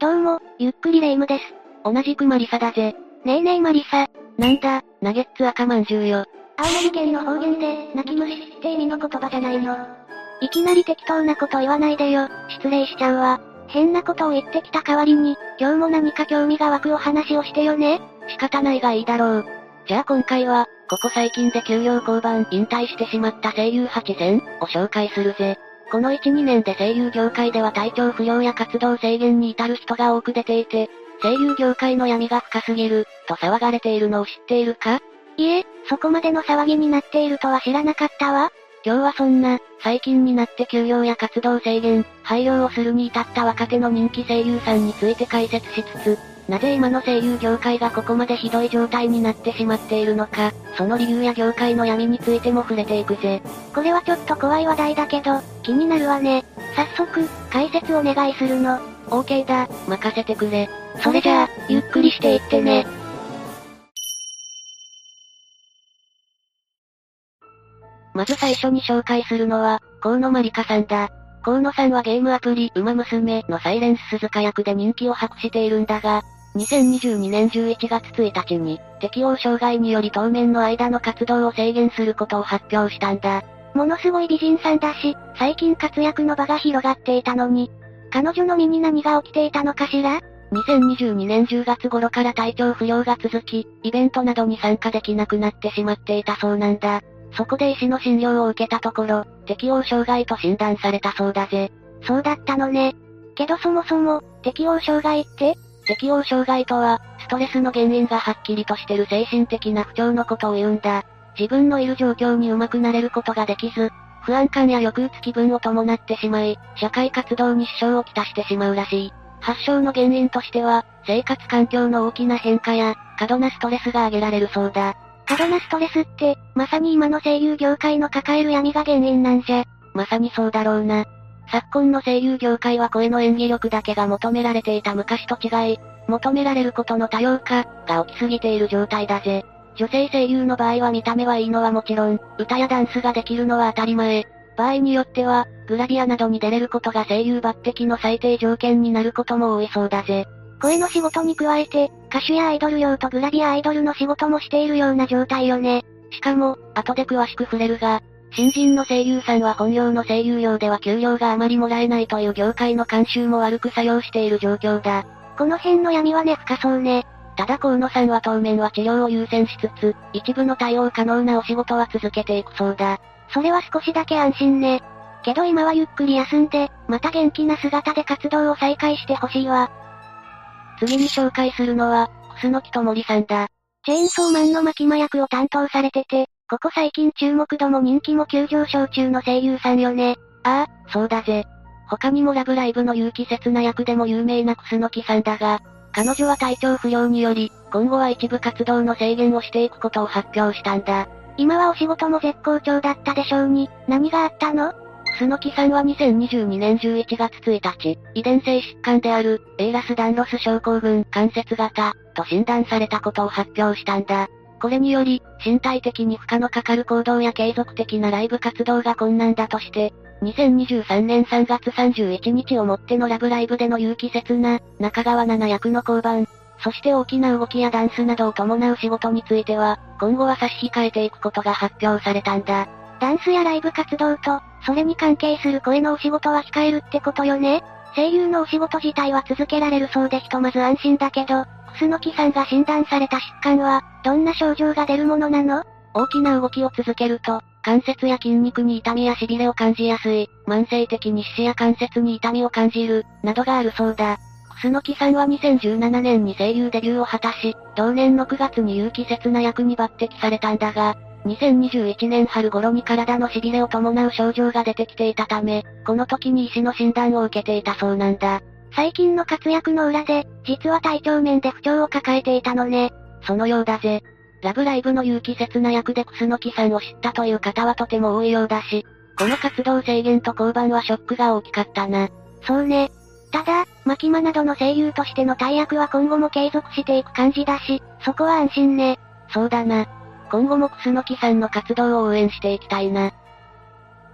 どうも、ゆっくりレ夢ムです。同じくマリサだぜ。ねえねえマリサ。なんだ、ナゲッツ赤まんじゅうよ。青森県の方言で、泣き虫って意味の言葉じゃないの。いきなり適当なこと言わないでよ、失礼しちゃうわ。変なことを言ってきた代わりに、今日も何か興味が湧くお話をしてよね。仕方ないがいいだろう。じゃあ今回は、ここ最近で休養交番引退してしまった声優8選を紹介するぜ。この1、2年で声優業界では体調不良や活動制限に至る人が多く出ていて、声優業界の闇が深すぎる、と騒がれているのを知っているか？いえ、そこまでの騒ぎになっているとは知らなかったわ。今日はそんな、最近になって休養や活動制限、廃業をするに至った若手の人気声優さんについて解説しつつ、なぜ今の声優業界がここまでひどい状態になってしまっているのか、その理由や業界の闇についても触れていくぜ。これはちょっと怖い話題だけど、気になるわね。早速、解説お願いするの。OK だ、任せてくれ。それじゃあ、ゆっくりしていってね。まず最初に紹介するのは、河野まりかさんだ。河野さんはゲームアプリ、ウマ娘のサイレンス鈴鹿役で人気を博しているんだが、2022年11月1日に、適応障害により当面の間の活動を制限することを発表したんだ。ものすごい美人さんだし、最近活躍の場が広がっていたのに、彼女の身に何が起きていたのかしら？2022年10月頃から体調不良が続き、イベントなどに参加できなくなってしまっていたそうなんだ。そこで医師の診療を受けたところ、適応障害と診断されたそうだぜ。そうだったのね。けどそもそも、適応障害って？適応障害とは、ストレスの原因がはっきりとしてる精神的な不調のことを言うんだ。自分のいる状況にうまくなれることができず、不安感や抑うつ気分を伴ってしまい、社会活動に支障をきたしてしまうらしい。発症の原因としては、生活環境の大きな変化や、過度なストレスが挙げられるそうだ。過度なストレスって、まさに今の声優業界の抱える闇が原因なんじゃ。まさにそうだろうな。昨今の声優業界は声の演技力だけが求められていた昔と違い、求められることの多様化が起きすぎている状態だぜ。女性声優の場合は見た目はいいのはもちろん、歌やダンスができるのは当たり前。場合によっては、グラビアなどに出れることが声優抜擢の最低条件になることも多いそうだぜ。声の仕事に加えて、歌手やアイドル用とグラビアアイドルの仕事もしているような状態よね。しかも、後で詳しく触れるが、新人の声優さんは本業の声優用では給料があまりもらえないという業界の慣習も悪く作用している状況だ。この辺の闇はね深そうね。ただ河野さんは当面は治療を優先しつつ、一部の対応可能なお仕事は続けていくそうだ。それは少しだけ安心ね。けど今はゆっくり休んで、また元気な姿で活動を再開してほしいわ。次に紹介するのは、楠木智りさんだ。チェーンソーマンの巻間役を担当されてて、ここ最近注目度も人気も急上昇中の声優さんよね。ああ、そうだぜ。他にもラブライブの有機切な役でも有名な楠木さんだが、彼女は体調不良により、今後は一部活動の制限をしていくことを発表したんだ。今はお仕事も絶好調だったでしょうに、何があったの？楠木さんは2022年11月1日、遺伝性疾患である、エイラス・ダンロス症候群関節型、と診断されたことを発表したんだ。これにより、身体的に負荷のかかる行動や継続的なライブ活動が困難だとして、2023年3月31日をもってのラブライブでの有機切な、中川七役の交番、そして大きな動きやダンスなどを伴う仕事については、今後は差し控えていくことが発表されたんだ。ダンスやライブ活動と、それに関係する声のお仕事は控えるってことよね？声優のお仕事自体は続けられるそうでひとまず安心だけど、楠木さんが診断された疾患は、どんな症状が出るものなの？大きな動きを続けると、関節や筋肉に痛みや痺れを感じやすい、慢性的に四肢や関節に痛みを感じる、などがあるそうだ。楠木さんは2017年に声優デビューを果たし、同年の9月に有機切な役に抜擢されたんだが、2021年春頃に体の痺れを伴う症状が出てきていたため、この時に医師の診断を受けていたそうなんだ。最近の活躍の裏で、実は体調面で不調を抱えていたのね。そのようだぜ。ラブライブの有機切な役で楠木さんを知ったという方はとても多いようだし、この活動制限と交番はショックが大きかったな。そうね。ただ、マキマなどの声優としての大役は今後も継続していく感じだし、そこは安心ね。そうだな。今後も楠木さんの活動を応援していきたいな。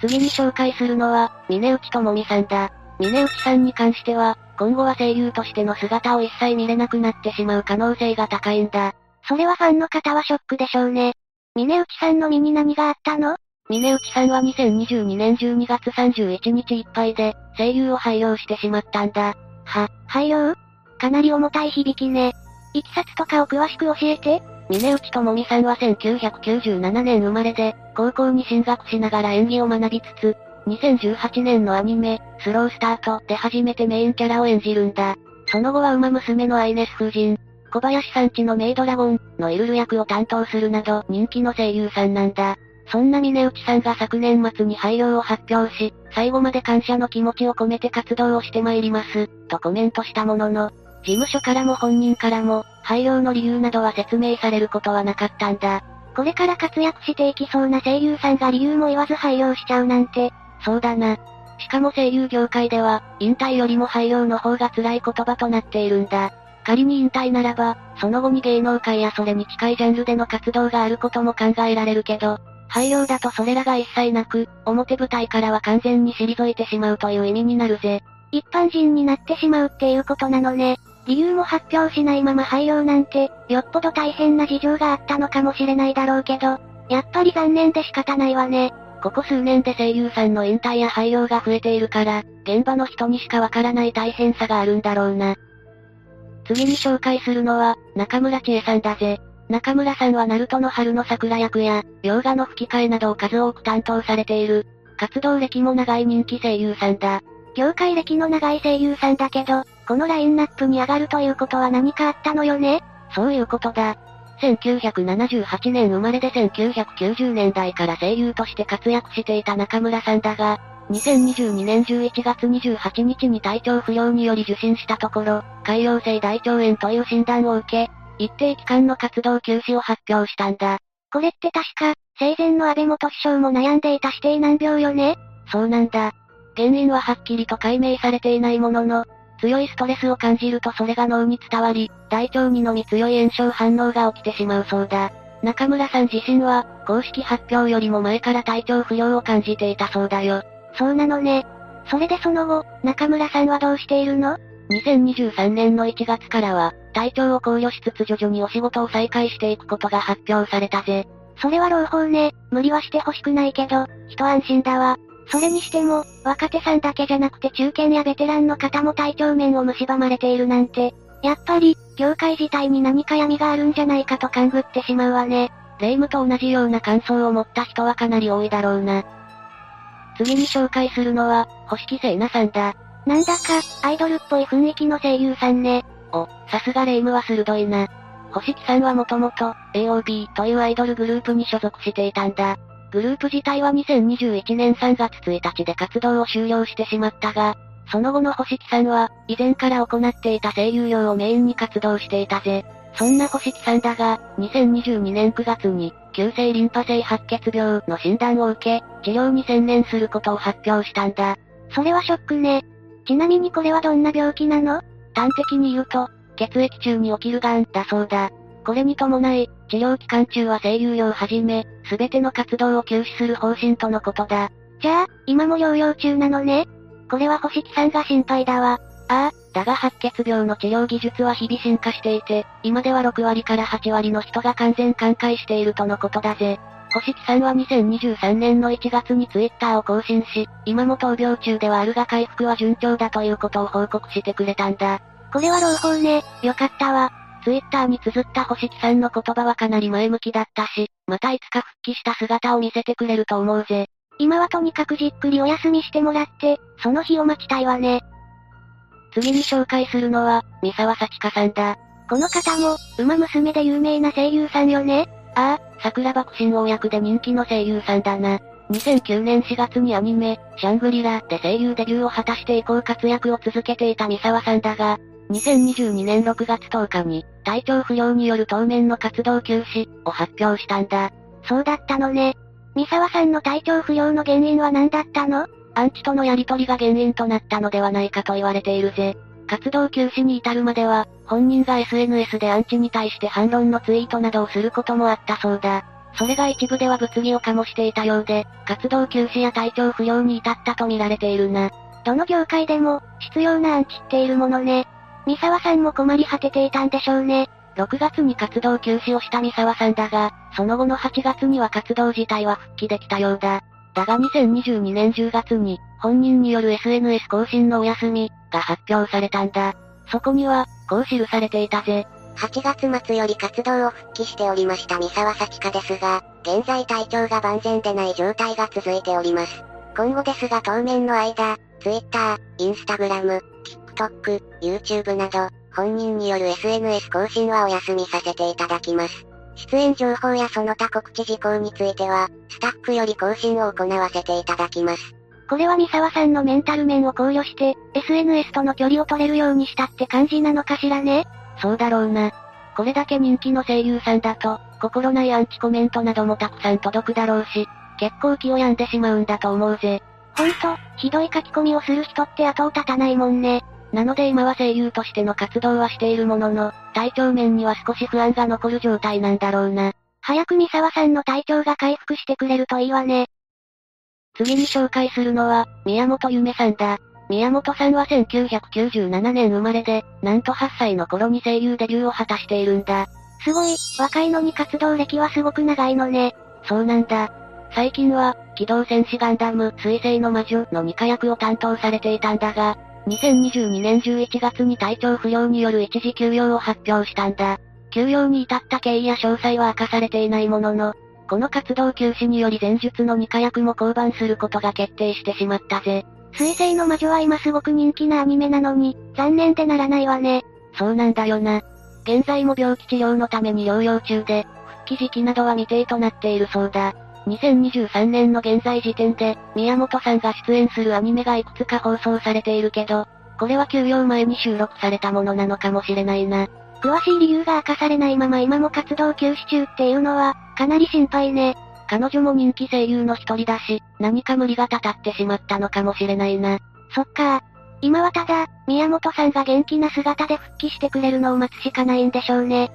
次に紹介するのは、峰内智美さんだ。峰内さんに関しては、今後は声優としての姿を一切見れなくなってしまう可能性が高いんだ。それはファンの方はショックでしょうね。峰内さんの身に何があったの？峰内さんは2022年12月31日いっぱいで、声優を廃業してしまったんだ。は、廃業かなり重たい響きね。いきさつとかを詳しく教えて。峰内智美さんは1997年生まれで、高校に進学しながら演技を学びつつ、2018年のアニメ、スロースタートで初めてメインキャラを演じるんだ。その後は馬娘のアイネス夫人、小林さんちのメイドラゴンのイルル役を担当するなど人気の声優さんなんだ。そんな峰内さんが昨年末に廃業を発表し、最後まで感謝の気持ちを込めて活動をしてまいります、とコメントしたものの、事務所からも本人からも、廃業の理由などは説明されることはなかったんだ。これから活躍していきそうな声優さんが理由も言わず廃業しちゃうなんて。そうだな。しかも声優業界では、引退よりも廃業の方が辛い言葉となっているんだ。仮に引退ならば、その後に芸能界やそれに近いジャンルでの活動があることも考えられるけど、廃業だとそれらが一切なく、表舞台からは完全に退いてしまうという意味になるぜ。一般人になってしまうっていうことなのね。理由も発表しないまま廃業なんて、よっぽど大変な事情があったのかもしれないだろうけど、やっぱり残念で仕方ないわね。ここ数年で声優さんの引退や廃業が増えているから、現場の人にしかわからない大変さがあるんだろうな。次に紹介するのは、中村千恵さんだぜ。中村さんはナルトの春の桜役や、洋画の吹き替えなどを数多く担当されている、活動歴も長い人気声優さんだ。業界歴の長い声優さんだけど、このラインナップに上がるということは何かあったのよね？そういうことだ。1978年生まれで1990年代から声優として活躍していた中村さんだが、2022年11月28日に体調不良により受診したところ、海洋性大腸炎という診断を受け、一定期間の活動休止を発表したんだ。これって確か、生前の安倍元首相も悩んでいた指定難病よね？そうなんだ。原因ははっきりと解明されていないものの、強いストレスを感じるとそれが脳に伝わり、大腸にのみ強い炎症反応が起きてしまうそうだ。中村さん自身は、公式発表よりも前から体調不良を感じていたそうだよ。そうなのね。それでその後、中村さんはどうしているの ?2023 年の1月からは、体調を考慮しつつ徐々にお仕事を再開していくことが発表されたぜ。それは朗報ね。無理はしてほしくないけど、一安心だわ。それにしても、若手さんだけじゃなくて中堅やベテランの方も体調面を蝕まれているなんて、やっぱり、業界自体に何か闇があるんじゃないかと勘ぐってしまうわね。霊夢と同じような感想を持った人はかなり多いだろうな。次に紹介するのは、星木聖奈さんだ。なんだか、アイドルっぽい雰囲気の声優さんね。お、さすが霊夢は鋭いな。星木さんはもともと、AOB というアイドルグループに所属していたんだ。グループ自体は2021年3月1日で活動を終了してしまったが、その後の星木さんは、以前から行っていた声優業をメインに活動していたぜ。そんな星木さんだが、2022年9月に、急性リンパ性白血病の診断を受け、治療に専念することを発表したんだ。それはショックね。ちなみにこれはどんな病気なの？端的に言うと、血液中に起きる癌だそうだ。これに伴い、治療期間中は声優業をはじめ、すべての活動を休止する方針とのことだ。じゃあ、今も療養中なのね？これは星木さんが心配だわ。ああ、だが白血病の治療技術は日々進化していて、今では6割から8割の人が完全寛解しているとのことだぜ。星木さんは2023年の1月にツイッターを更新し、今も闘病中ではあるが回復は順調だということを報告してくれたんだ。これは朗報ね。よかったわ。ツイッターに綴った星木さんの言葉はかなり前向きだったし、またいつか復帰した姿を見せてくれると思うぜ。今はとにかくじっくりお休みしてもらって、その日を待ちたいわね。次に紹介するのは、三沢幸香さんだ。この方も、馬娘で有名な声優さんよねああ、桜爆心王役で人気の声優さんだな。2009年4月にアニメ、シャングリラで声優デビューを果たして以降活躍を続けていた三沢さんだが、2022年6月10日に、体調不良による当面の活動休止を発表したんだ。そうだったのね。三沢さんの体調不良の原因は何だったのアンチとのやりとりが原因となったのではないかと言われているぜ。活動休止に至るまでは、本人が SNS でアンチに対して反論のツイートなどをすることもあったそうだ。それが一部では物議を醸していたようで、活動休止や体調不良に至ったと見られているな。どの業界でも、必要なアンチっているものね。三沢さんも困り果てていたんでしょうね。6月に活動休止をした三沢さんだが、その後の8月には活動自体は復帰できたようだ。だが2022年10月に、本人による SNS 更新のお休み、が発表されたんだ。そこには、こう記されていたぜ。8月末より活動を復帰しておりました三沢幸香ですが、現在体調が万全でない状態が続いております。今後ですが当面の間、Twitter、Instagram、TikTok、YouTube など、本人による SNS 更新はお休みさせていただきます。出演情報やその他告知事項については、スタッフより更新を行わせていただきます。これは三沢さんのメンタル面を考慮して、SNS との距離を取れるようにしたって感じなのかしらね？そうだろうな。これだけ人気の声優さんだと、心ないアンチコメントなどもたくさん届くだろうし、結構気を病んでしまうんだと思うぜ。ほんと、ひどい書き込みをする人って後を絶たないもんね。なので今は声優としての活動はしているものの、体調面には少し不安が残る状態なんだろうな。早く三沢さんの体調が回復してくれるといいわね。次に紹介するのは、宮本ゆめさんだ。宮本さんは1997年生まれで、なんと8歳の頃に声優デビューを果たしているんだ。すごい、若いのに活動歴はすごく長いのね。そうなんだ。最近は、機動戦士ガンダム、水星の魔女の2課役を担当されていたんだが、2022年11月に体調不良による一時休養を発表したんだ。休養に至った経緯や詳細は明かされていないものの、この活動休止により前述の2課役も降板することが決定してしまったぜ。水星の魔女は今すごく人気なアニメなのに、残念でならないわね。そうなんだよな。現在も病気治療のために療養中で、復帰時期などは未定となっているそうだ。2023年の現在時点で、宮本さんが出演するアニメがいくつか放送されているけど、これは休養前に収録されたものなのかもしれないな。詳しい理由が明かされないまま今も活動休止中っていうのは、かなり心配ね。彼女も人気声優の一人だし、何か無理がたたってしまったのかもしれないな。そっか。今はただ、宮本さんが元気な姿で復帰してくれるのを待つしかないんでしょうね。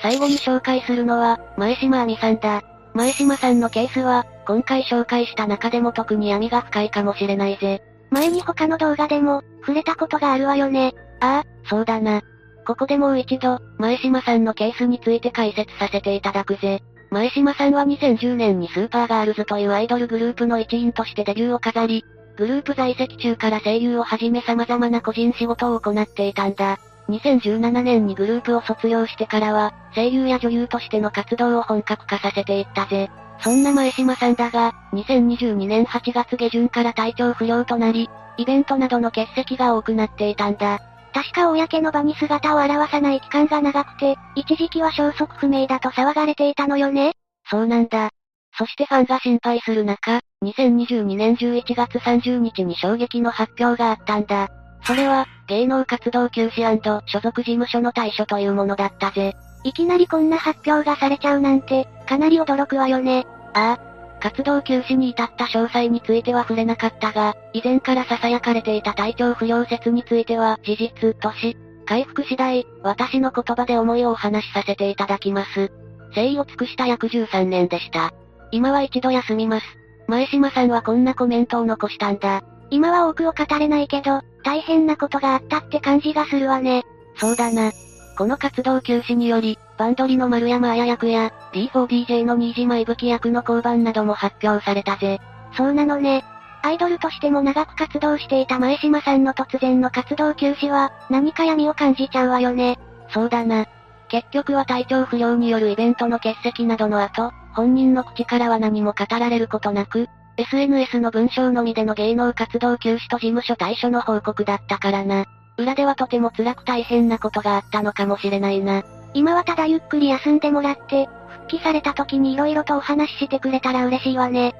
最後に紹介するのは、前島亜美さんだ。前島さんのケースは、今回紹介した中でも特に闇が深いかもしれないぜ。前に他の動画でも、触れたことがあるわよね。ああ、そうだな。ここでもう一度、前島さんのケースについて解説させていただくぜ。前島さんは2010年にスーパーガールズというアイドルグループの一員としてデビューを飾り、グループ在籍中から声優をはじめ様々な個人仕事を行っていたんだ。2017年にグループを卒業してからは、声優や女優としての活動を本格化させていったぜ。そんな前島さんだが、2022年8月下旬から体調不良となり、イベントなどの欠席が多くなっていたんだ。確か公の場に姿を現さない期間が長くて、一時期は消息不明だと騒がれていたのよね。そうなんだ。そしてファンが心配する中、2022年11月30日に衝撃の発表があったんだ。それは、芸能活動休止所属事務所の対処というものだったぜ。いきなりこんな発表がされちゃうなんて、かなり驚くわよね。ああ。活動休止に至った詳細については触れなかったが、以前から囁かれていた体調不良説については事実とし、回復次第、私の言葉で思いをお話しさせていただきます。誠意を尽くした約13年でした。今は一度休みます。前島さんはこんなコメントを残したんだ。今は多くを語れないけど、大変なことがあったって感じがするわね。そうだな。この活動休止により、バンドリの丸山彩役や、D4DJ の新島いぶき役の交番なども発表されたぜ。そうなのね。アイドルとしても長く活動していた前島さんの突然の活動休止は、何か闇を感じちゃうわよね。そうだな。結局は体調不良によるイベントの欠席などの後、本人の口からは何も語られることなく、SNS の文章のみでの芸能活動休止と事務所対処の報告だったからな。裏ではとても辛く大変なことがあったのかもしれないな。今はただゆっくり休んでもらって、復帰された時に色々とお話ししてくれたら嬉しいわね。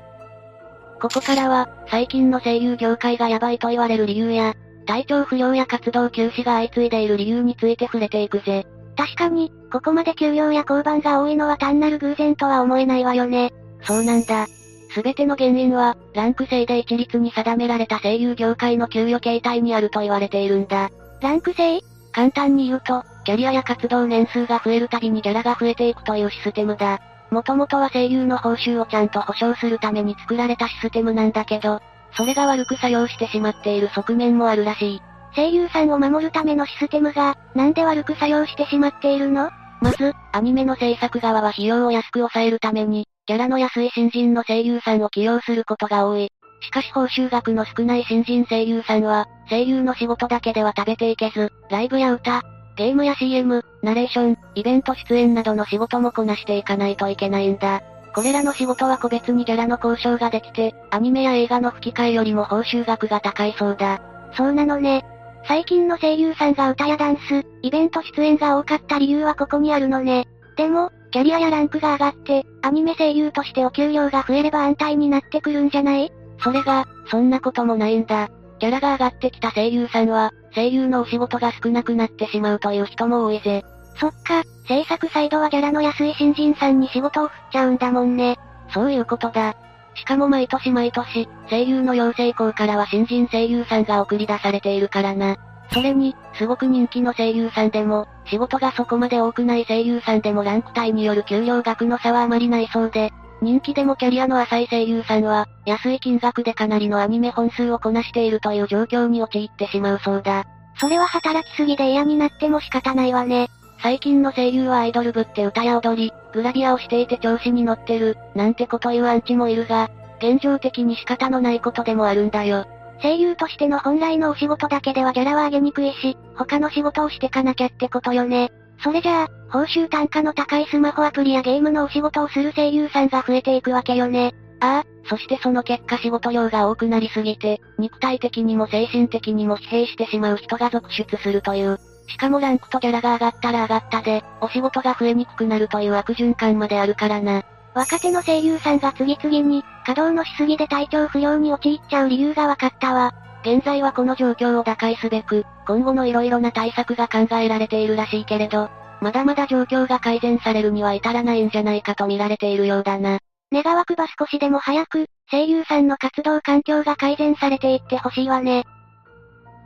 ここからは、最近の声優業界がヤバいと言われる理由や、体調不良や活動休止が相次いでいる理由について触れていくぜ。確かに、ここまで休養や降板が多いのは単なる偶然とは思えないわよね。そうなんだ。すべての原因は、ランク制で一律に定められた声優業界の給与形態にあると言われているんだ。ランク制？簡単に言うと、キャリアや活動年数が増えるたびにギャラが増えていくというシステムだ。もともとは声優の報酬をちゃんと保証するために作られたシステムなんだけど、それが悪く作用してしまっている側面もあるらしい。声優さんを守るためのシステムが、なんで悪く作用してしまっているの？まず、アニメの制作側は費用を安く抑えるために、キャラの安い新人の声優さんを起用することが多い。しかし報酬額の少ない新人声優さんは、声優の仕事だけでは食べていけず、ライブや歌、ゲームや CM、ナレーション、イベント出演などの仕事もこなしていかないといけないんだ。これらの仕事は個別にギャラの交渉ができて、アニメや映画の吹き替えよりも報酬額が高いそうだ。そうなのね。最近の声優さんが歌やダンス、イベント出演が多かった理由はここにあるのね。でも、キャリアやランクが上がって、アニメ声優としてお給料が増えれば安泰になってくるんじゃない？それが、そんなこともないんだ。キャラが上がってきた声優さんは、声優のお仕事が少なくなってしまうという人も多いぜ。そっか、制作サイドはギャラの安い新人さんに仕事を振っちゃうんだもんね。そういうことだ。しかも毎年毎年、声優の養成校からは新人声優さんが送り出されているからな。それに、すごく人気の声優さんでも、仕事がそこまで多くない声優さんでもランク帯による給料額の差はあまりないそうで、人気でもキャリアの浅い声優さんは、安い金額でかなりのアニメ本数をこなしているという状況に陥ってしまうそうだ。それは働きすぎで嫌になっても仕方ないわね。最近の声優はアイドル部って歌や踊り、グラビアをしていて調子に乗ってる、なんてこと言うアンチもいるが、現状的に仕方のないことでもあるんだよ。声優としての本来のお仕事だけではギャラは上げにくいし、他の仕事をしてかなきゃってことよね。それじゃあ、報酬単価の高いスマホアプリやゲームのお仕事をする声優さんが増えていくわけよね。ああ、そしてその結果仕事量が多くなりすぎて、肉体的にも精神的にも疲弊してしまう人が続出するという。しかもランクとギャラが上がったら上がったで、お仕事が増えにくくなるという悪循環まであるからな。若手の声優さんが次々に、稼働のしすぎで体調不良に陥っちゃう理由が分かったわ。現在はこの状況を打開すべく、今後の色々な対策が考えられているらしいけれど、まだまだ状況が改善されるには至らないんじゃないかと見られているようだな。願わくば少しでも早く、声優さんの活動環境が改善されていってほしいわね。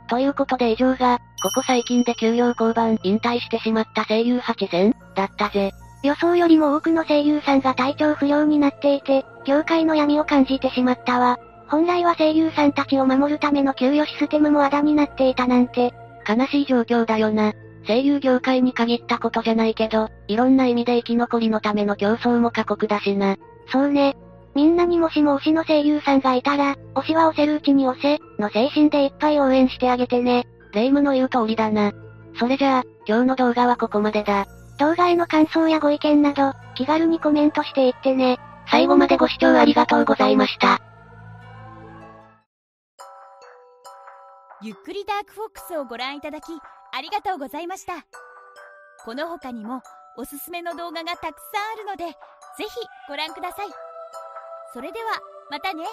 ということで以上が、ここ最近で給料交番引退してしまった声優8選だったぜ。予想よりも多くの声優さんが体調不良になっていて、業界の闇を感じてしまったわ。本来は声優さんたちを守るための給与システムもあだになっていたなんて。悲しい状況だよな。声優業界に限ったことじゃないけど、いろんな意味で生き残りのための競争も過酷だしな。そうね。みんなにもしも推しの声優さんがいたら、推しは押せるうちに押せ、の精神でいっぱい応援してあげてね。霊夢の言う通りだな。それじゃあ、今日の動画はここまでだ。動画への感想やご意見など、気軽にコメントしていってね。最後までご視聴ありがとうございました。ゆっくりダークフォックスをご覧いただき、ありがとうございました。この他にも、おすすめの動画がたくさんあるので、ぜひご覧ください。それでは、またね。